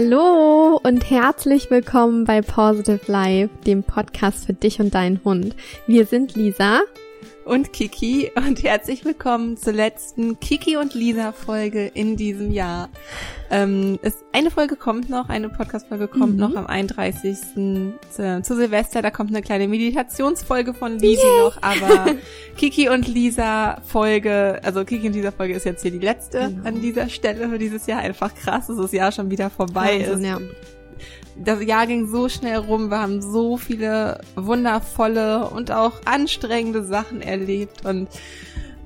Hallo und herzlich willkommen bei Positive Life, dem Podcast für dich und deinen Hund. Wir sind Lisa und Kiki und herzlich willkommen zur letzten Kiki und Lisa Folge in diesem Jahr. Ähm, es, eine Folge kommt noch, eine Podcast-Folge kommt mhm. noch am 31. Zu, zu, Silvester. Da kommt eine kleine Meditationsfolge von Lisi yeah. noch, aber Kiki und Lisa Folge, also Kiki und Lisa Folge ist jetzt hier die letzte genau. an dieser Stelle für dieses Jahr. Einfach krass, dass das Jahr schon wieder vorbei Wahnsinn, ist. Ja das Jahr ging so schnell rum, wir haben so viele wundervolle und auch anstrengende Sachen erlebt und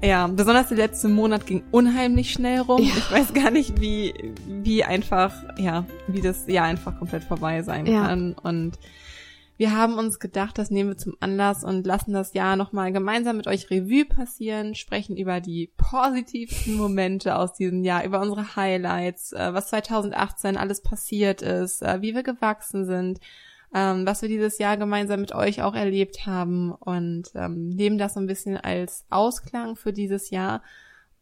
ja, besonders der letzte Monat ging unheimlich schnell rum. Ja. Ich weiß gar nicht, wie, wie einfach, ja, wie das Jahr einfach komplett vorbei sein ja. kann und wir haben uns gedacht, das nehmen wir zum Anlass und lassen das Jahr nochmal gemeinsam mit euch Revue passieren, sprechen über die positivsten Momente aus diesem Jahr, über unsere Highlights, äh, was 2018 alles passiert ist, äh, wie wir gewachsen sind, ähm, was wir dieses Jahr gemeinsam mit euch auch erlebt haben und ähm, nehmen das so ein bisschen als Ausklang für dieses Jahr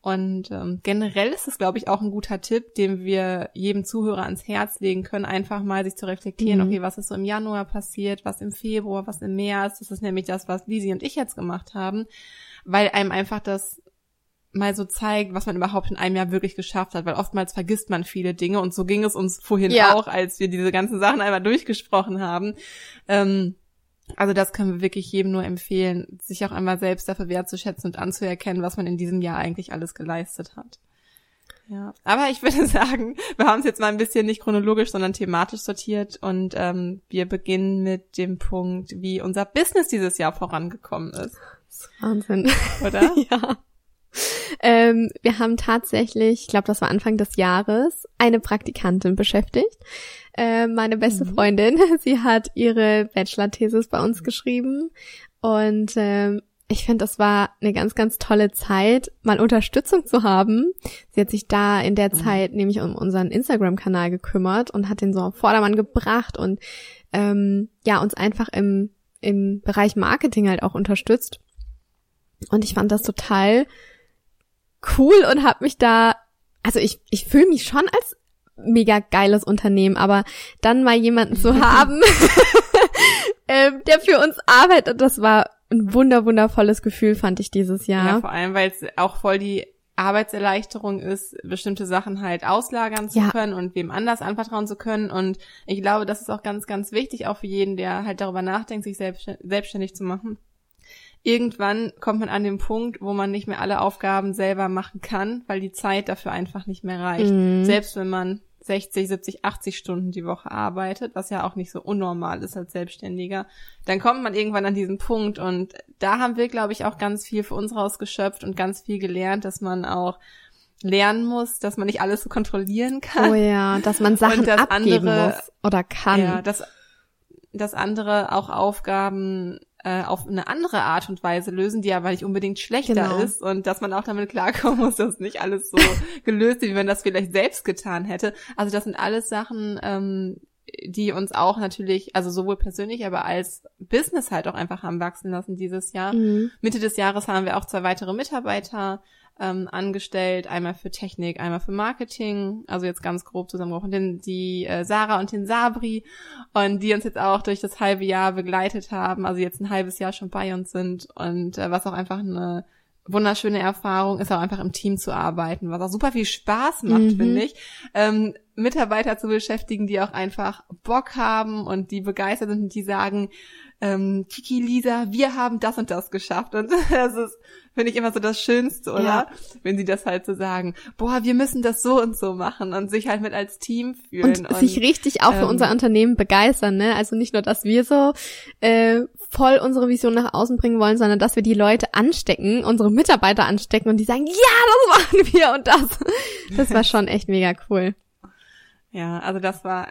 und ähm, generell ist es, glaube ich, auch ein guter Tipp, den wir jedem Zuhörer ans Herz legen können, einfach mal sich zu reflektieren, mhm. okay, was ist so im Januar passiert, was im Februar, was im März. Das ist nämlich das, was Lisi und ich jetzt gemacht haben, weil einem einfach das mal so zeigt, was man überhaupt in einem Jahr wirklich geschafft hat, weil oftmals vergisst man viele Dinge und so ging es uns vorhin ja. auch, als wir diese ganzen Sachen einmal durchgesprochen haben. Ähm, also das können wir wirklich jedem nur empfehlen, sich auch einmal selbst dafür wertzuschätzen und anzuerkennen, was man in diesem Jahr eigentlich alles geleistet hat. Ja, aber ich würde sagen, wir haben es jetzt mal ein bisschen nicht chronologisch, sondern thematisch sortiert und ähm, wir beginnen mit dem Punkt, wie unser Business dieses Jahr vorangekommen ist. Wahnsinn. Oder? ja. Ähm, wir haben tatsächlich, ich glaube, das war Anfang des Jahres, eine Praktikantin beschäftigt. Äh, meine beste mhm. Freundin, sie hat ihre Bachelor-Thesis bei uns geschrieben und ähm, ich finde, das war eine ganz, ganz tolle Zeit, mal Unterstützung zu haben. Sie hat sich da in der mhm. Zeit nämlich um unseren Instagram-Kanal gekümmert und hat den so auf Vordermann gebracht und ähm, ja, uns einfach im, im Bereich Marketing halt auch unterstützt. Und ich fand das total cool und habe mich da, also ich, ich fühle mich schon als mega geiles Unternehmen, aber dann mal jemanden zu haben, ähm, der für uns arbeitet, das war ein wunder wundervolles Gefühl, fand ich dieses Jahr. Ja, vor allem, weil es auch voll die Arbeitserleichterung ist, bestimmte Sachen halt auslagern zu ja. können und wem anders anvertrauen zu können. Und ich glaube, das ist auch ganz, ganz wichtig, auch für jeden, der halt darüber nachdenkt, sich selbstständig zu machen irgendwann kommt man an den Punkt, wo man nicht mehr alle Aufgaben selber machen kann, weil die Zeit dafür einfach nicht mehr reicht. Mhm. Selbst wenn man 60, 70, 80 Stunden die Woche arbeitet, was ja auch nicht so unnormal ist als Selbstständiger, dann kommt man irgendwann an diesen Punkt und da haben wir, glaube ich, auch ganz viel für uns rausgeschöpft und ganz viel gelernt, dass man auch lernen muss, dass man nicht alles so kontrollieren kann. Oh ja, dass man Sachen dass abgeben andere, muss oder kann. Ja, dass, dass andere auch Aufgaben äh, auf eine andere Art und Weise lösen, die aber nicht unbedingt schlechter genau. ist und dass man auch damit klarkommen muss, dass nicht alles so gelöst ist, wie man das vielleicht selbst getan hätte. Also das sind alles Sachen, ähm, die uns auch natürlich, also sowohl persönlich, aber als Business halt auch einfach haben wachsen lassen dieses Jahr. Mhm. Mitte des Jahres haben wir auch zwei weitere Mitarbeiter ähm, angestellt, einmal für Technik, einmal für Marketing, also jetzt ganz grob zusammengebrochen, denn die äh, Sarah und den Sabri und die uns jetzt auch durch das halbe Jahr begleitet haben, also jetzt ein halbes Jahr schon bei uns sind und äh, was auch einfach eine wunderschöne Erfahrung ist auch einfach im Team zu arbeiten, was auch super viel Spaß macht, mhm. finde ich. Ähm, Mitarbeiter zu beschäftigen, die auch einfach Bock haben und die begeistert sind und die sagen, ähm, Kiki, Lisa, wir haben das und das geschafft. Und das ist, finde ich, immer so das Schönste, oder? Ja. Wenn sie das halt so sagen, boah, wir müssen das so und so machen und sich halt mit als Team fühlen. Und, und sich richtig auch ähm, für unser Unternehmen begeistern, ne? Also nicht nur, dass wir so äh, voll unsere Vision nach außen bringen wollen, sondern dass wir die Leute anstecken, unsere Mitarbeiter anstecken und die sagen, ja, das machen wir und das. Das war schon echt mega cool. Ja, also das war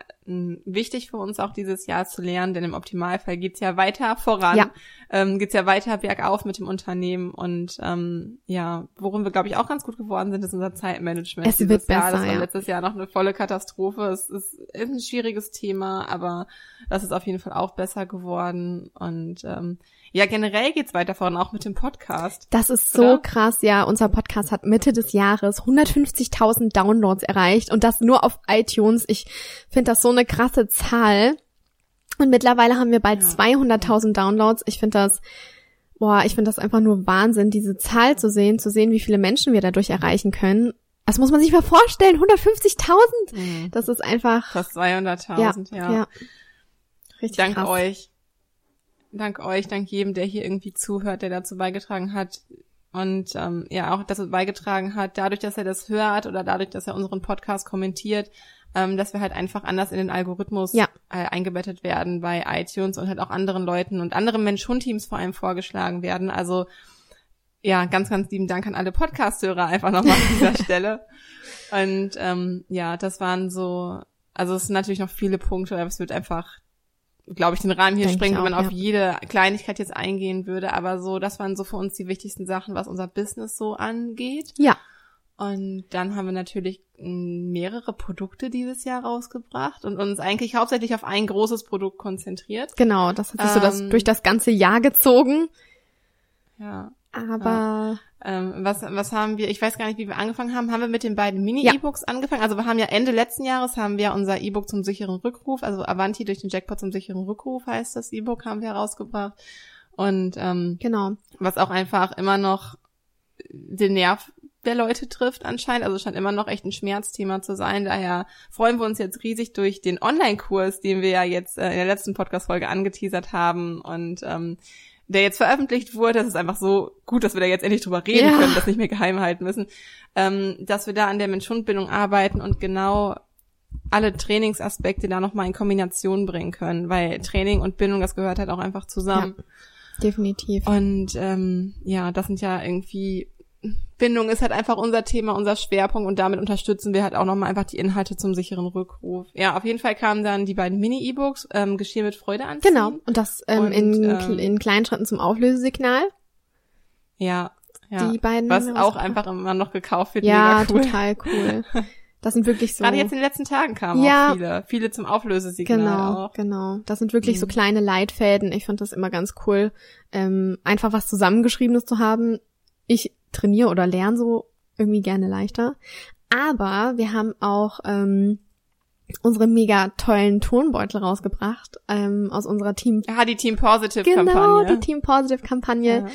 wichtig für uns auch dieses Jahr zu lernen, denn im Optimalfall geht's ja weiter voran, ja. Ähm, geht's ja weiter bergauf mit dem Unternehmen und ähm, ja, worum wir glaube ich auch ganz gut geworden sind, ist unser Zeitmanagement. Es wird besser, Jahr. Das war ja. letztes Jahr noch eine volle Katastrophe. Es ist, ist ein schwieriges Thema, aber das ist auf jeden Fall auch besser geworden und ähm, Ja, generell geht's weiter voran, auch mit dem Podcast. Das ist so oder? krass, ja. Unser Podcast hat Mitte des Jahres 150.000 Downloads erreicht und das nur auf iTunes. Ich finde das so eine krasse Zahl. Und mittlerweile haben wir bald ja. 200.000 Downloads. Ich finde das, boah, ich finde das einfach nur Wahnsinn, diese Zahl zu sehen, zu sehen, wie viele Menschen wir dadurch erreichen können. Das muss man sich mal vorstellen, 150.000. Mhm. Das ist einfach. Fast 200.000, ja, ja. ja. Richtig Dank krass. euch. Dank euch, dank jedem, der hier irgendwie zuhört, der dazu beigetragen hat. Und ähm, ja, auch dazu beigetragen hat, dadurch, dass er das hört oder dadurch, dass er unseren Podcast kommentiert, ähm, dass wir halt einfach anders in den Algorithmus ja. äh, eingebettet werden bei iTunes und halt auch anderen Leuten und anderen Mensch-Hund-Teams vor allem vorgeschlagen werden. Also ja, ganz, ganz lieben Dank an alle Podcast-Hörer einfach nochmal an dieser Stelle. Und ähm, ja, das waren so, also es sind natürlich noch viele Punkte, aber es wird einfach, glaube ich, den Rahmen hier Denk sprengen, wenn man ja. auf jede Kleinigkeit jetzt eingehen würde. Aber so, das waren so für uns die wichtigsten Sachen, was unser Business so angeht. Ja. Und dann haben wir natürlich mehrere Produkte dieses Jahr rausgebracht und uns eigentlich hauptsächlich auf ein großes Produkt konzentriert. Genau, das hat sich ähm, so das, ähm, durch das ganze Jahr gezogen. Ja. Aber ähm, was was haben wir? Ich weiß gar nicht, wie wir angefangen haben. Haben wir mit den beiden Mini-E-Books ja. angefangen? Also wir haben ja Ende letzten Jahres haben wir unser E-Book zum sicheren Rückruf, also Avanti durch den Jackpot zum sicheren Rückruf heißt das E-Book haben wir herausgebracht. Und ähm, genau. was auch einfach immer noch den Nerv der Leute trifft anscheinend. Also scheint immer noch echt ein Schmerzthema zu sein. Daher freuen wir uns jetzt riesig durch den Online-Kurs, den wir ja jetzt äh, in der letzten Podcast-Folge angeteasert haben und ähm, der jetzt veröffentlicht wurde, das ist einfach so gut, dass wir da jetzt endlich drüber reden ja. können, das nicht mehr geheim halten müssen, ähm, dass wir da an der Mensch-Hund-Bildung arbeiten und genau alle Trainingsaspekte da nochmal in Kombination bringen können, weil Training und Bildung, das gehört halt auch einfach zusammen. Ja, definitiv. Und ähm, ja, das sind ja irgendwie Bindung ist halt einfach unser Thema, unser Schwerpunkt und damit unterstützen wir halt auch nochmal einfach die Inhalte zum sicheren Rückruf. Ja, auf jeden Fall kamen dann die beiden Mini-E-Books, ähm, Geschirr mit Freude anziehen. Genau, und das ähm, und, in, ähm, in kleinen Schritten zum Auflösesignal. Ja, ja. Die beiden Was auch einfach immer noch gekauft wird. Ja, cool. total cool. Das sind wirklich so. Gerade jetzt in den letzten Tagen kamen ja, auch viele. Viele zum Auflösesignal genau, auch. Genau, Das sind wirklich mhm. so kleine Leitfäden. Ich fand das immer ganz cool, ähm, einfach was Zusammengeschriebenes zu haben. Ich trainiere oder lerne so irgendwie gerne leichter. Aber wir haben auch ähm, unsere mega tollen Tonbeutel rausgebracht ähm, aus unserer Team. Ja, die Team Positive Kampagne. Genau, die Team Positive Kampagne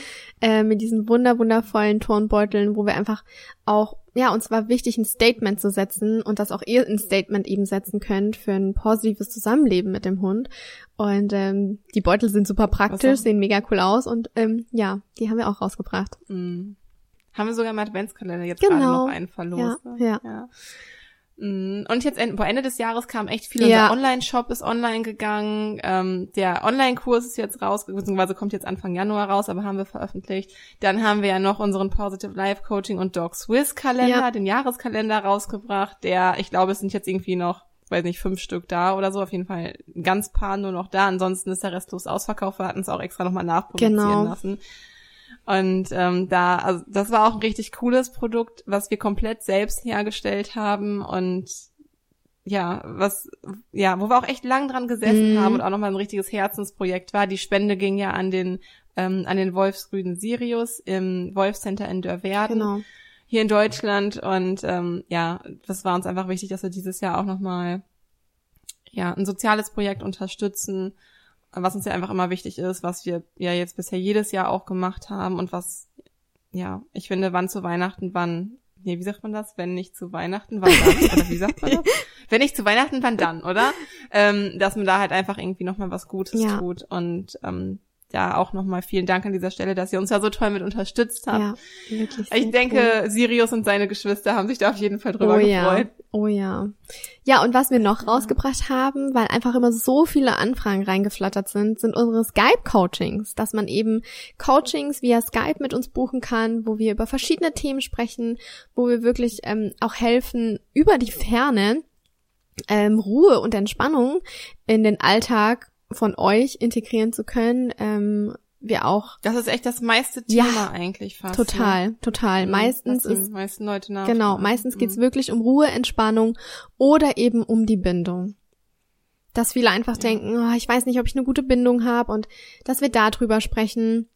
ja. äh, mit diesen wunder wundervollen Tonbeuteln, wo wir einfach auch ja uns war wichtig ein Statement zu setzen und dass auch ihr ein Statement eben setzen könnt für ein positives Zusammenleben mit dem Hund. Und ähm, die Beutel sind super praktisch, sehen mega cool aus und ähm, ja, die haben wir auch rausgebracht. Mhm. Haben wir sogar im Adventskalender jetzt genau. gerade noch einen verlost. Ja, ja. ja. Mm, und jetzt Ende, Ende des Jahres kam echt viel. Ja. Unser Online-Shop ist online gegangen. Ähm, der Online-Kurs ist jetzt raus, beziehungsweise kommt jetzt Anfang Januar raus, aber haben wir veröffentlicht. Dann haben wir ja noch unseren Positive Life Coaching und Dog Swiss Kalender, ja. den Jahreskalender rausgebracht. Der, ich glaube, es sind jetzt irgendwie noch, weiß nicht, fünf Stück da oder so. Auf jeden Fall ein ganz paar nur noch da. Ansonsten ist der restlos ausverkauft. Wir hatten es auch extra nochmal nachproduzieren genau. lassen. Und ähm, da, also das war auch ein richtig cooles Produkt, was wir komplett selbst hergestellt haben und ja, was, ja, wo wir auch echt lang dran gesessen mm. haben und auch nochmal ein richtiges Herzensprojekt war. Die Spende ging ja an den, ähm, an den Wolfsgrünen Sirius im Wolfscenter in Dörverden. Genau. Hier in Deutschland. Und ähm, ja, das war uns einfach wichtig, dass wir dieses Jahr auch nochmal ja, ein soziales Projekt unterstützen was uns ja einfach immer wichtig ist, was wir ja jetzt bisher jedes Jahr auch gemacht haben und was, ja, ich finde, wann zu Weihnachten, wann, nee, wie sagt man das? Wenn nicht zu Weihnachten, wann dann? Oder wie sagt man das? Wenn nicht zu Weihnachten, wann dann, oder? Ähm, dass man da halt einfach irgendwie nochmal was Gutes ja. tut und ähm, da auch nochmal vielen Dank an dieser Stelle, dass ihr uns da so toll mit unterstützt habt. Ja, wirklich. Ich denke, cool. Sirius und seine Geschwister haben sich da auf jeden Fall drüber oh, gefreut. Ja. Oh ja. Ja, und was wir noch rausgebracht haben, weil einfach immer so viele Anfragen reingeflattert sind, sind unsere Skype-Coachings, dass man eben Coachings via Skype mit uns buchen kann, wo wir über verschiedene Themen sprechen, wo wir wirklich ähm, auch helfen, über die Ferne ähm, Ruhe und Entspannung in den Alltag von euch integrieren zu können, ähm, wir auch. Das ist echt das meiste Thema ja, eigentlich fast. Total, ne? total. Mhm, meistens ist meisten Leute nach. Genau, meistens mhm. geht's wirklich um Ruhe, Entspannung oder eben um die Bindung. dass viele einfach ja. denken, oh, ich weiß nicht, ob ich eine gute Bindung habe und dass wir darüber sprechen.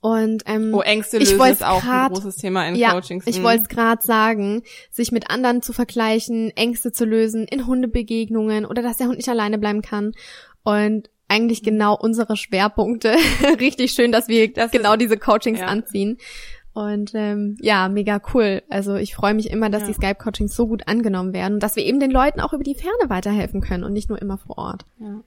Und ähm, oh, Ängste lösen ist auch grad, ein großes Thema in ja, Coachings. Ich wollte es gerade sagen, sich mit anderen zu vergleichen, Ängste zu lösen in Hundebegegnungen oder dass der Hund nicht alleine bleiben kann. Und eigentlich mhm. genau unsere Schwerpunkte. Richtig schön, dass wir das genau ist, diese Coachings ja. anziehen. Und ähm, ja, mega cool. Also ich freue mich immer, dass ja. die Skype-Coachings so gut angenommen werden und dass wir eben den Leuten auch über die Ferne weiterhelfen können und nicht nur immer vor Ort. Ja.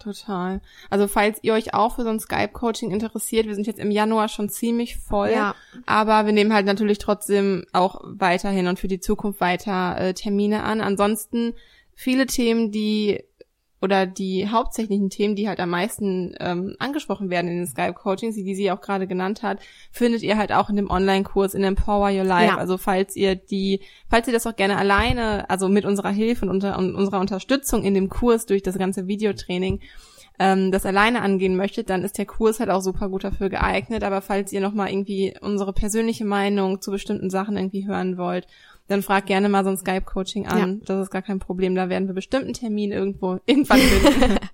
Total. Also falls ihr euch auch für so ein Skype-Coaching interessiert, wir sind jetzt im Januar schon ziemlich voll, ja. aber wir nehmen halt natürlich trotzdem auch weiterhin und für die Zukunft weiter äh, Termine an. Ansonsten viele Themen, die oder die hauptsächlichen Themen, die halt am meisten ähm, angesprochen werden in den Skype-Coachings, die, sie auch gerade genannt hat, findet ihr halt auch in dem Online-Kurs in Empower Your Life. Ja. Also falls ihr die, falls ihr das auch gerne alleine, also mit unserer Hilfe und, unter, und unserer Unterstützung in dem Kurs durch das ganze Videotraining ähm, das alleine angehen möchtet, dann ist der Kurs halt auch super gut dafür geeignet. Aber falls ihr nochmal irgendwie unsere persönliche Meinung zu bestimmten Sachen irgendwie hören wollt dann frag gerne mal so ein Skype-Coaching an. Ja. Das ist gar kein Problem. Da werden wir bestimmt einen Termin irgendwo irgendwann finden.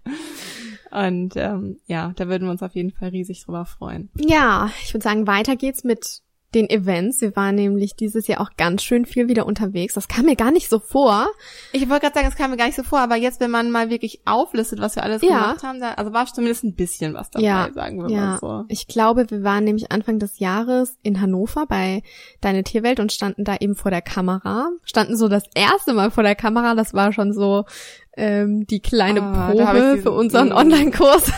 Und ähm, ja, da würden wir uns auf jeden Fall riesig drüber freuen. Ja, ich würde sagen, weiter geht's mit den Events. Wir waren nämlich dieses Jahr auch ganz schön viel wieder unterwegs. Das kam mir gar nicht so vor. Ich wollte gerade sagen, es kam mir gar nicht so vor, aber jetzt, wenn man mal wirklich auflistet, was wir alles ja. gemacht haben, da, also war zumindest ein bisschen was dabei, ja. sagen wir ja. mal so. Ich glaube, wir waren nämlich Anfang des Jahres in Hannover bei Deine Tierwelt und standen da eben vor der Kamera. Standen so das erste Mal vor der Kamera. Das war schon so ähm, die kleine ah, Probe für unseren Online-Kurs.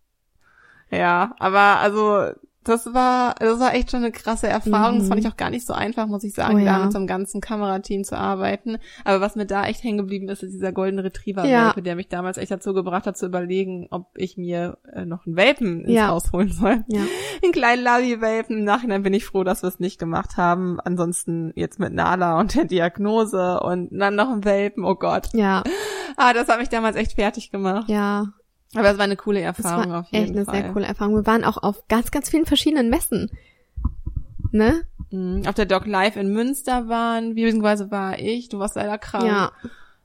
ja, aber also das war, das war echt schon eine krasse Erfahrung. Mhm. Das fand ich auch gar nicht so einfach, muss ich sagen, oh, ja. da mit so einem ganzen Kamerateam zu arbeiten. Aber was mir da echt hängen geblieben ist, ist dieser Golden Retriever ja. der mich damals echt dazu gebracht hat, zu überlegen, ob ich mir äh, noch einen Welpen ins ja. Haus holen soll. Ja. Einen kleinen Lavi-Welpen. Im Nachhinein bin ich froh, dass wir es nicht gemacht haben. Ansonsten jetzt mit Nala und der Diagnose und dann noch ein Welpen, oh Gott. Ja. Ah, das hat mich damals echt fertig gemacht. Ja, aber es war eine coole Erfahrung war auf jeden echt eine Fall. sehr coole Erfahrung. Wir waren auch auf ganz, ganz vielen verschiedenen Messen. Ne? Mhm. Auf der Doc Live in Münster waren, beziehungsweise war ich, du warst leider krank. Ja.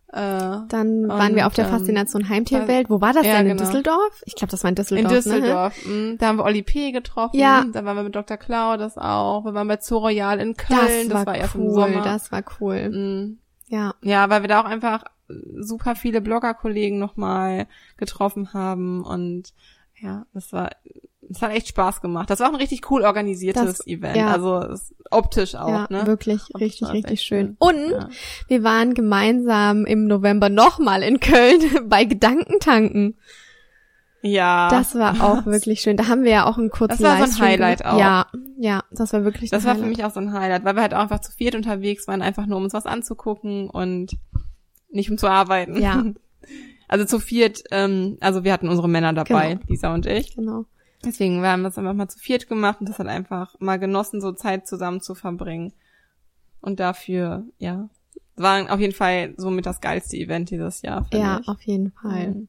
Äh, Dann waren wir auf der Faszination Heimtierwelt. Wo war das ja, denn? In genau. Düsseldorf? Ich glaube, das war in Düsseldorf. In Düsseldorf. Ne? Da haben wir Oli P. getroffen. Ja. Da waren wir mit Dr. Klau, das auch. Wir waren bei Zoo Royal in Köln. Das war, das war cool, erst im Sommer. Das war cool. Mhm. Ja. Ja, weil wir da auch einfach super viele Blogger-Kollegen nochmal getroffen haben und ja, das war, es hat echt Spaß gemacht. Das war auch ein richtig cool organisiertes das, Event. Ja. Also optisch auch, ja, ne? Wirklich, optisch richtig, richtig schön. schön. Und ja. wir waren gemeinsam im November nochmal in Köln bei Gedankentanken. Ja. Das war auch wirklich schön. Da haben wir ja auch einen kurzen Das war so ein Highlight auch. Ja, ja, das war wirklich Das war Highlight. für mich auch so ein Highlight, weil wir halt auch einfach zu viert unterwegs waren, einfach nur um uns was anzugucken und nicht um zu arbeiten. Ja. Also zu viert, ähm, also wir hatten unsere Männer dabei, genau. Lisa und ich. Genau. Deswegen wir haben es einfach mal zu viert gemacht und das hat einfach mal genossen, so Zeit zusammen zu verbringen. Und dafür, ja, war auf jeden Fall somit das geilste Event dieses Jahr. Ja, ich. auf jeden Fall. Mhm.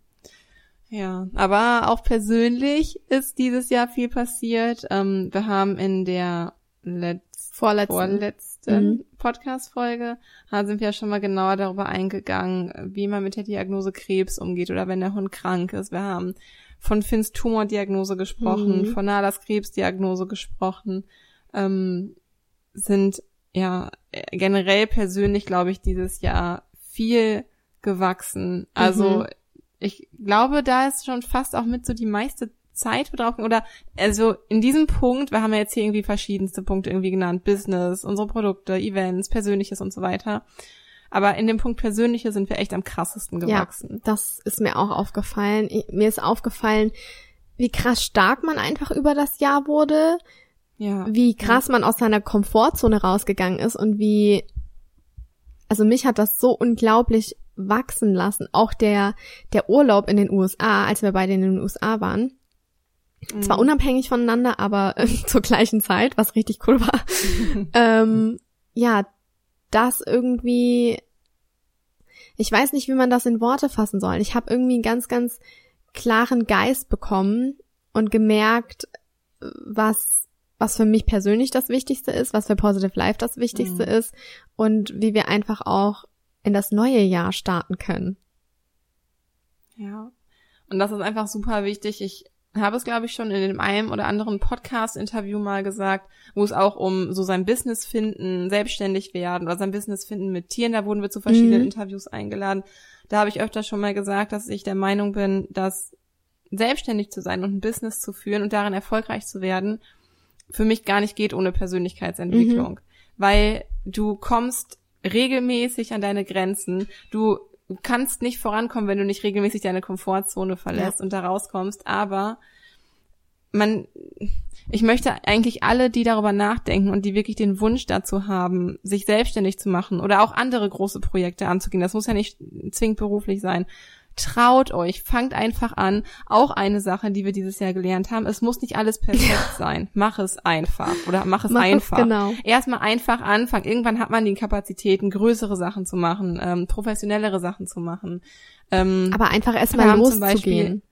Ja, aber auch persönlich ist dieses Jahr viel passiert. Ähm, wir haben in der letz vorletzten, vorletzten mhm. Podcast-Folge da sind wir ja schon mal genauer darüber eingegangen, wie man mit der Diagnose Krebs umgeht oder wenn der Hund krank ist. Wir haben von Finns Tumordiagnose gesprochen, mhm. von Nalas Krebsdiagnose gesprochen, ähm, sind ja generell persönlich, glaube ich, dieses Jahr viel gewachsen. Also mhm. ich glaube, da ist schon fast auch mit so die meiste Zeit verbrauchen oder also in diesem Punkt, wir haben ja jetzt hier irgendwie verschiedenste Punkte irgendwie genannt, Business, unsere Produkte, Events, Persönliches und so weiter. Aber in dem Punkt Persönliche sind wir echt am krassesten gewachsen. Ja, das ist mir auch aufgefallen. Mir ist aufgefallen, wie krass stark man einfach über das Jahr wurde. Ja. Wie krass man aus seiner Komfortzone rausgegangen ist und wie, also mich hat das so unglaublich wachsen lassen. Auch der, der Urlaub in den USA, als wir beide in den USA waren. Mhm. Zwar unabhängig voneinander, aber äh, zur gleichen Zeit, was richtig cool war. ähm, ja, das irgendwie, ich weiß nicht, wie man das in Worte fassen soll. Ich habe irgendwie einen ganz, ganz klaren Geist bekommen und gemerkt, was, was für mich persönlich das Wichtigste ist, was für Positive Life das Wichtigste mhm. ist und wie wir einfach auch in das neue Jahr starten können. Ja. Und das ist einfach super wichtig. Ich habe es, glaube ich, schon in dem einen oder anderen Podcast-Interview mal gesagt, wo es auch um so sein Business finden, selbstständig werden oder sein Business finden mit Tieren. Da wurden wir zu verschiedenen mhm. Interviews eingeladen. Da habe ich öfter schon mal gesagt, dass ich der Meinung bin, dass selbstständig zu sein und ein Business zu führen und darin erfolgreich zu werden, für mich gar nicht geht ohne Persönlichkeitsentwicklung. Mhm. Weil du kommst regelmäßig an deine Grenzen. Du kannst nicht vorankommen, wenn du nicht regelmäßig deine Komfortzone verlässt ja. und da rauskommst. Aber man, ich möchte eigentlich alle, die darüber nachdenken und die wirklich den Wunsch dazu haben, sich selbstständig zu machen oder auch andere große Projekte anzugehen. Das muss ja nicht zwingend beruflich sein. Traut euch, fangt einfach an. Auch eine Sache, die wir dieses Jahr gelernt haben. Es muss nicht alles perfekt ja. sein. Mach es einfach oder mach es mach einfach. Es genau. Erstmal einfach anfangen. Irgendwann hat man die Kapazitäten, größere Sachen zu machen, ähm, professionellere Sachen zu machen. Ähm, Aber einfach erstmal loszugehen.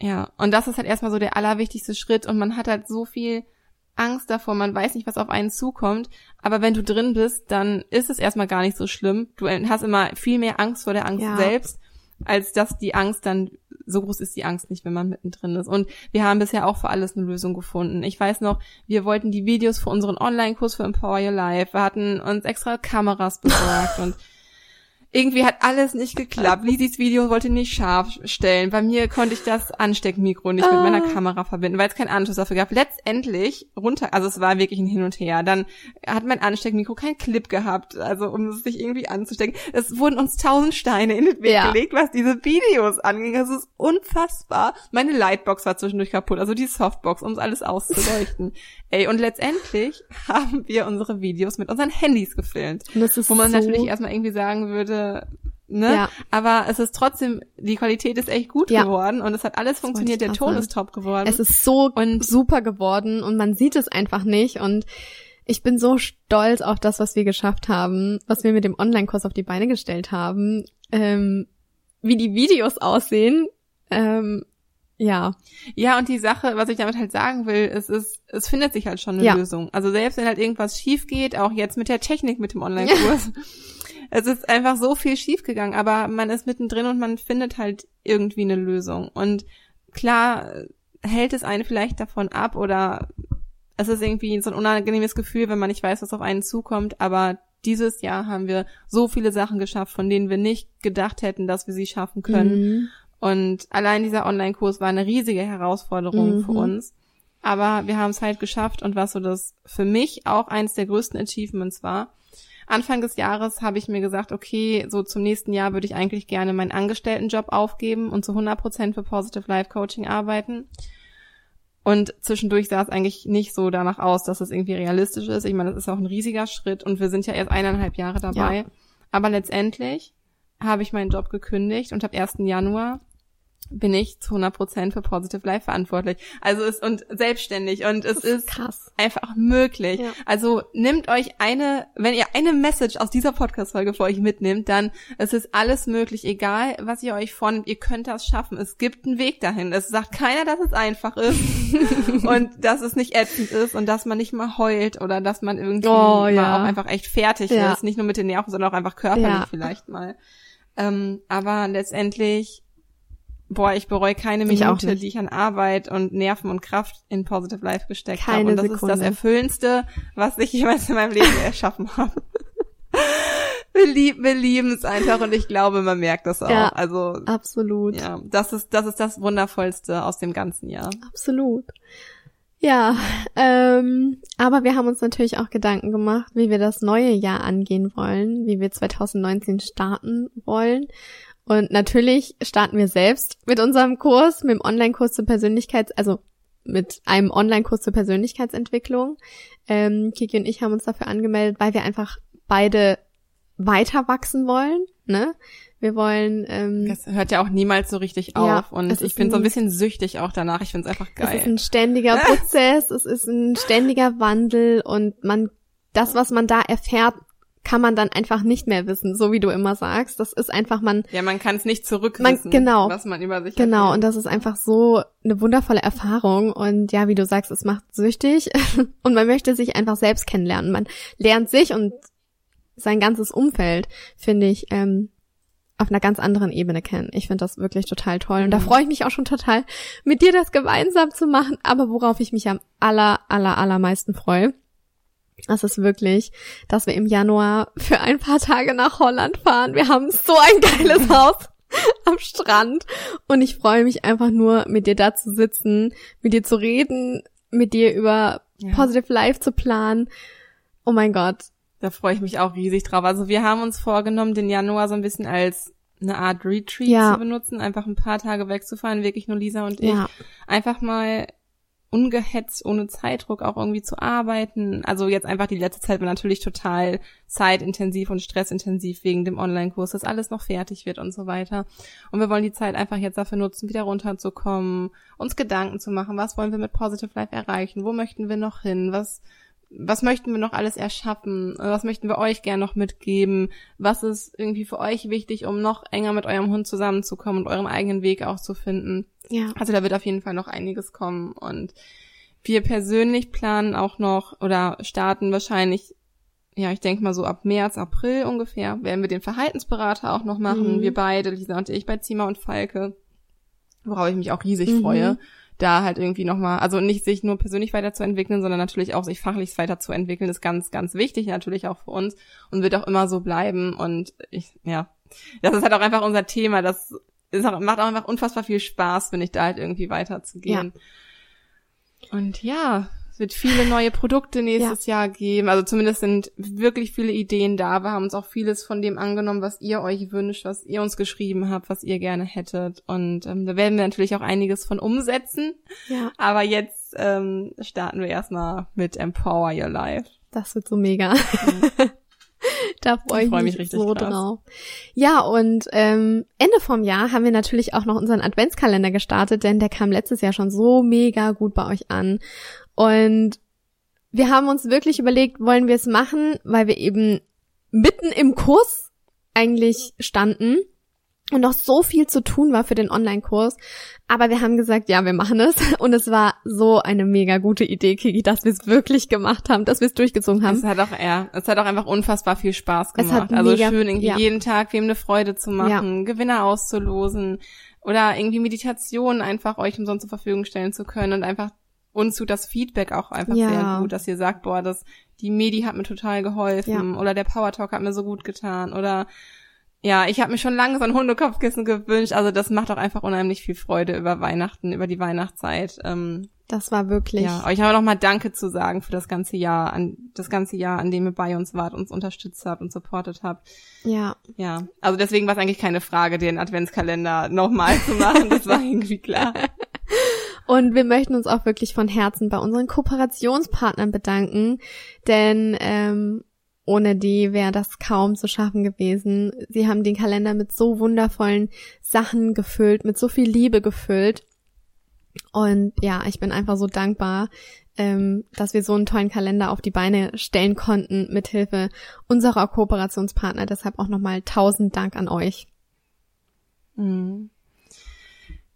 Ja, und das ist halt erstmal so der allerwichtigste Schritt und man hat halt so viel Angst davor, man weiß nicht, was auf einen zukommt, aber wenn du drin bist, dann ist es erstmal gar nicht so schlimm. Du hast immer viel mehr Angst vor der Angst ja. selbst als dass die Angst dann, so groß ist die Angst nicht, wenn man mittendrin ist. Und wir haben bisher auch für alles eine Lösung gefunden. Ich weiß noch, wir wollten die Videos für unseren Online-Kurs für Empower Your Life. Wir hatten uns extra Kameras besorgt und irgendwie hat alles nicht geklappt. Lisis Video wollte nicht scharf stellen. Bei mir konnte ich das Ansteckmikro nicht mit meiner ah. Kamera verbinden, weil es keinen Anschluss dafür gab. Letztendlich runter, also es war wirklich ein Hin und Her. Dann hat mein Ansteckmikro keinen Clip gehabt, also um es sich irgendwie anzustecken. Es wurden uns tausend Steine in den Weg ja. gelegt, was diese Videos anging. Das ist unfassbar. Meine Lightbox war zwischendurch kaputt, also die Softbox, um es alles auszuleuchten. Ey, und letztendlich haben wir unsere Videos mit unseren Handys gefilmt. wo man so natürlich erstmal irgendwie sagen würde, ne? Ja. Aber es ist trotzdem, die Qualität ist echt gut ja. geworden und es hat alles das funktioniert, der Ton ist top geworden. Es ist so und super geworden und man sieht es einfach nicht und ich bin so stolz auf das, was wir geschafft haben, was wir mit dem Online-Kurs auf die Beine gestellt haben, ähm, wie die Videos aussehen. Ähm, ja. Ja, und die Sache, was ich damit halt sagen will, es ist, es findet sich halt schon eine ja. Lösung. Also selbst wenn halt irgendwas schief geht, auch jetzt mit der Technik, mit dem Online-Kurs. es ist einfach so viel schief gegangen, aber man ist mittendrin und man findet halt irgendwie eine Lösung. Und klar hält es einen vielleicht davon ab oder es ist irgendwie so ein unangenehmes Gefühl, wenn man nicht weiß, was auf einen zukommt, aber dieses Jahr haben wir so viele Sachen geschafft, von denen wir nicht gedacht hätten, dass wir sie schaffen können. Mhm. Und allein dieser Online-Kurs war eine riesige Herausforderung mhm. für uns. Aber wir haben es halt geschafft und was so das für mich auch eins der größten Achievements war. Anfang des Jahres habe ich mir gesagt, okay, so zum nächsten Jahr würde ich eigentlich gerne meinen Angestelltenjob aufgeben und zu 100 Prozent für Positive Life Coaching arbeiten. Und zwischendurch sah es eigentlich nicht so danach aus, dass es irgendwie realistisch ist. Ich meine, das ist auch ein riesiger Schritt und wir sind ja erst eineinhalb Jahre dabei. Ja. Aber letztendlich habe ich meinen Job gekündigt und ab 1. Januar bin ich zu 100% für Positive Life verantwortlich. Also ist und selbstständig und es ist, krass. einfach möglich. Ja. Also nimmt euch eine, wenn ihr eine Message aus dieser Podcast Folge für euch mitnimmt, dann es ist alles möglich, egal was ihr euch vornimmt, ihr könnt das schaffen. Es gibt einen Weg dahin. Es sagt keiner, dass es einfach ist und dass es nicht ätzend ist und dass man nicht mal heult oder dass man irgendwie oh, ja. mal auch einfach echt fertig ja. ist, nicht nur mit den Nerven, sondern auch einfach körperlich vielleicht mal. Ähm, aber letztendlich boah, ich bereue keine Minute, die ich an Arbeit und Nerven und Kraft in Positive Life gesteckt habe. Und das Sekunde. ist das Erfüllendste, was ich jemals in meinem Leben erschaffen habe. wir, lieb, wir lieben es einfach und ich glaube, man merkt das auch. Ja, also absolut. Ja, das ist das ist das wundervollste aus dem ganzen Jahr. Absolut. Ja, ähm, aber wir haben uns natürlich auch Gedanken gemacht, wie wir das neue Jahr angehen wollen, wie wir 2019 starten wollen. Und natürlich starten wir selbst mit unserem Kurs, mit dem Online-Kurs zur Persönlichkeits-, also mit einem Online-Kurs zur Persönlichkeitsentwicklung. Ähm, Kiki und ich haben uns dafür angemeldet, weil wir einfach beide weiter wachsen wollen. Ne? Wir wollen. Ähm, das hört ja auch niemals so richtig auf. Ja, und ich bin so ein bisschen süchtig auch danach. Ich finde es einfach geil. Es ist ein ständiger Prozess, es ist ein ständiger Wandel und man das, was man da erfährt, kann man dann einfach nicht mehr wissen, so wie du immer sagst. Das ist einfach man. Ja, man kann es nicht zurückwissen, genau, was man über sich Genau, hat. und das ist einfach so eine wundervolle Erfahrung. Und ja, wie du sagst, es macht süchtig und man möchte sich einfach selbst kennenlernen. Man lernt sich und sein ganzes Umfeld, finde ich, ähm, auf einer ganz anderen Ebene kennen. Ich finde das wirklich total toll. Und da mhm. freue ich mich auch schon total, mit dir das gemeinsam zu machen. Aber worauf ich mich am aller, aller, allermeisten freue, das ist wirklich, dass wir im Januar für ein paar Tage nach Holland fahren. Wir haben so ein geiles Haus am Strand. Und ich freue mich einfach nur, mit dir da zu sitzen, mit dir zu reden, mit dir über ja. Positive Life zu planen. Oh mein Gott. Da freue ich mich auch riesig drauf. Also wir haben uns vorgenommen, den Januar so ein bisschen als eine Art Retreat ja. zu benutzen, einfach ein paar Tage wegzufahren, wirklich nur Lisa und ich. Ja. Einfach mal ungehetzt, ohne Zeitdruck auch irgendwie zu arbeiten. Also jetzt einfach die letzte Zeit war natürlich total zeitintensiv und stressintensiv wegen dem Online-Kurs, dass alles noch fertig wird und so weiter. Und wir wollen die Zeit einfach jetzt dafür nutzen, wieder runterzukommen, uns Gedanken zu machen, was wollen wir mit Positive Life erreichen, wo möchten wir noch hin, was was möchten wir noch alles erschaffen? Was möchten wir euch gern noch mitgeben? Was ist irgendwie für euch wichtig, um noch enger mit eurem Hund zusammenzukommen und euren eigenen Weg auch zu finden? Ja. Also da wird auf jeden Fall noch einiges kommen und wir persönlich planen auch noch oder starten wahrscheinlich ja, ich denke mal so ab März, April ungefähr, werden wir den Verhaltensberater auch noch machen. Mhm. Wir beide, Lisa und ich, bei Zima und Falke. Worauf ich mich auch riesig mhm. freue da halt irgendwie nochmal, also nicht sich nur persönlich weiterzuentwickeln, sondern natürlich auch sich fachlich weiterzuentwickeln, ist ganz, ganz wichtig natürlich auch für uns und wird auch immer so bleiben. Und ich, ja, das ist halt auch einfach unser Thema. Das auch, macht auch einfach unfassbar viel Spaß, finde ich, da halt irgendwie weiterzugehen. Ja. Und ja, es wird viele neue Produkte nächstes ja. Jahr geben. Also zumindest sind wirklich viele Ideen da. Wir haben uns auch vieles von dem angenommen, was ihr euch wünscht, was ihr uns geschrieben habt, was ihr gerne hättet. Und ähm, da werden wir natürlich auch einiges von umsetzen. Ja. Aber jetzt ähm, starten wir erstmal mit Empower Your Life. Das wird so mega. Da freue ich, freu mich, mich so krass. drauf. Ja, und ähm, Ende vom Jahr haben wir natürlich auch noch unseren Adventskalender gestartet, denn der kam letztes Jahr schon so mega gut bei euch an. Und wir haben uns wirklich überlegt, wollen wir es machen, weil wir eben mitten im Kurs eigentlich standen und noch so viel zu tun war für den Online-Kurs. Aber wir haben gesagt, ja, wir machen es. Und es war so eine mega gute Idee, Kiki, dass wir es wirklich gemacht haben, dass wir es durchgezogen haben. Es hat auch, ja, es hat auch einfach unfassbar viel Spaß gemacht. Es hat also mega, schön, irgendwie ja. jeden Tag wem eine Freude zu machen, ja. Gewinner auszulosen oder irgendwie Meditation einfach euch umsonst zur Verfügung stellen zu können und einfach uns tut das Feedback auch einfach ja. sehr gut, dass ihr sagt, boah, das, die Medi hat mir total geholfen oder der Power Talk hat mir so gut getan oder ja, ich habe mir schon lange so ein Hundekopfkissen gewünscht. Also das macht auch einfach unheimlich viel Freude über Weihnachten, über die Weihnachtszeit. Ähm, das war wirklich. Ja, euch aber noch mal Danke zu sagen für das ganze Jahr, an das ganze Jahr, an dem ihr bei uns wart, uns unterstützt habt und supportet habt. Ja. Ja. Also deswegen war es eigentlich keine Frage, den Adventskalender nochmal zu machen. Das war irgendwie klar. Und wir möchten uns auch wirklich von Herzen bei unseren Kooperationspartnern bedanken, denn ähm, ohne die wäre das kaum zu schaffen gewesen. Sie haben den Kalender mit so wundervollen Sachen gefüllt, mit so viel Liebe gefüllt. Und ja, ich bin einfach so dankbar, ähm, dass wir so einen tollen Kalender auf die Beine stellen konnten mithilfe unserer Kooperationspartner. Deshalb auch nochmal tausend Dank an euch. Mhm.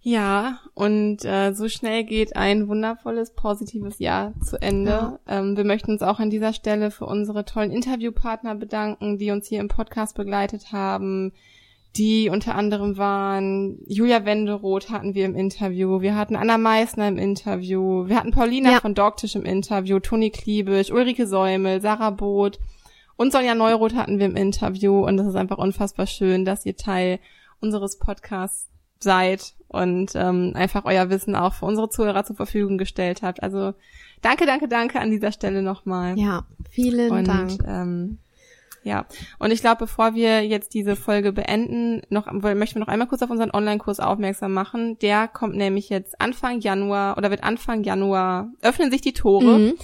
Ja, und äh, so schnell geht ein wundervolles, positives Jahr zu Ende. Ja. Ähm, wir möchten uns auch an dieser Stelle für unsere tollen Interviewpartner bedanken, die uns hier im Podcast begleitet haben, die unter anderem waren Julia Wenderoth hatten wir im Interview, wir hatten Anna Meissner im Interview, wir hatten Paulina ja. von Dogtisch im Interview, Toni Kliebisch, Ulrike Säumel, Sarah Both und Sonja Neuroth hatten wir im Interview und das ist einfach unfassbar schön, dass ihr Teil unseres Podcasts seid und ähm, einfach euer Wissen auch für unsere Zuhörer zur Verfügung gestellt habt. Also danke, danke, danke an dieser Stelle nochmal. Ja, vielen und, Dank. Ähm, ja, und ich glaube, bevor wir jetzt diese Folge beenden, noch möchten wir noch einmal kurz auf unseren Online-Kurs aufmerksam machen. Der kommt nämlich jetzt Anfang Januar oder wird Anfang Januar öffnen sich die Tore. Mhm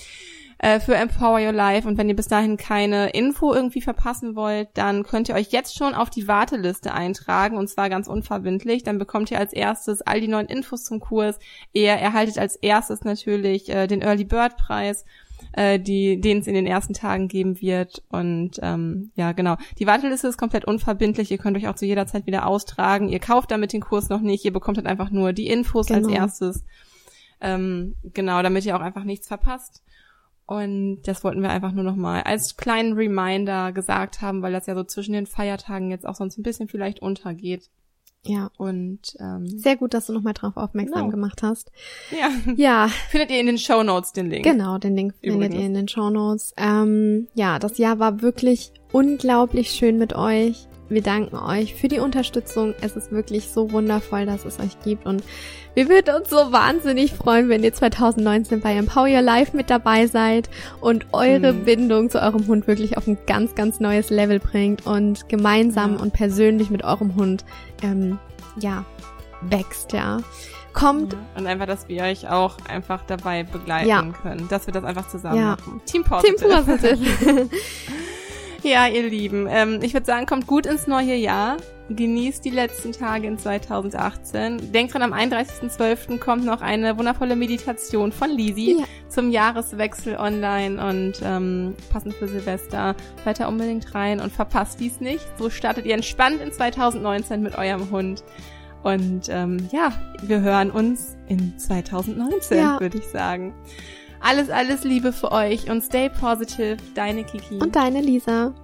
äh, für Empower Your Life. Und wenn ihr bis dahin keine Info irgendwie verpassen wollt, dann könnt ihr euch jetzt schon auf die Warteliste eintragen und zwar ganz unverbindlich. Dann bekommt ihr als erstes all die neuen Infos zum Kurs. Ihr erhaltet als erstes natürlich äh, den Early Bird Preis äh, die, den es in den ersten Tagen geben wird. Und ähm, ja, genau. Die Warteliste ist komplett unverbindlich. Ihr könnt euch auch zu jeder Zeit wieder austragen. Ihr kauft damit den Kurs noch nicht. Ihr bekommt halt einfach nur die Infos genau. als erstes. Ähm, genau, damit ihr auch einfach nichts verpasst. Und das wollten wir einfach nur nochmal als kleinen Reminder gesagt haben, weil das ja so zwischen den Feiertagen jetzt auch sonst ein bisschen vielleicht untergeht. Ja. Und ähm, sehr gut, dass du nochmal drauf aufmerksam genau. gemacht hast. Ja. Ja. Findet ihr in den Show Notes den Link? Genau, den Link Übrigens. findet ihr in den Show Notes. Ähm, ja, das Jahr war wirklich unglaublich schön mit euch. Wir danken euch für die Unterstützung. Es ist wirklich so wundervoll, dass es euch gibt. Und wir würden uns so wahnsinnig freuen, wenn ihr 2019 bei Empower Your Life mit dabei seid und eure mhm. Bindung zu eurem Hund wirklich auf ein ganz, ganz neues Level bringt und gemeinsam ja. und persönlich mit eurem Hund, ähm, ja, wächst, ja. Kommt. Ja. Und einfach, dass wir euch auch einfach dabei begleiten ja. können. Dass wir das einfach zusammen machen. Team Positive. Team Positive. Ja, ihr Lieben, ähm, ich würde sagen, kommt gut ins neue Jahr. Genießt die letzten Tage in 2018. Denkt dran, am 31.12. kommt noch eine wundervolle Meditation von Lisi ja. zum Jahreswechsel online und ähm, passend für Silvester. Hört da unbedingt rein und verpasst dies nicht. So startet ihr entspannt in 2019 mit eurem Hund. Und ähm, ja, wir hören uns in 2019, ja. würde ich sagen. Alles, alles Liebe für euch und stay positive. Deine Kiki. Und deine Lisa.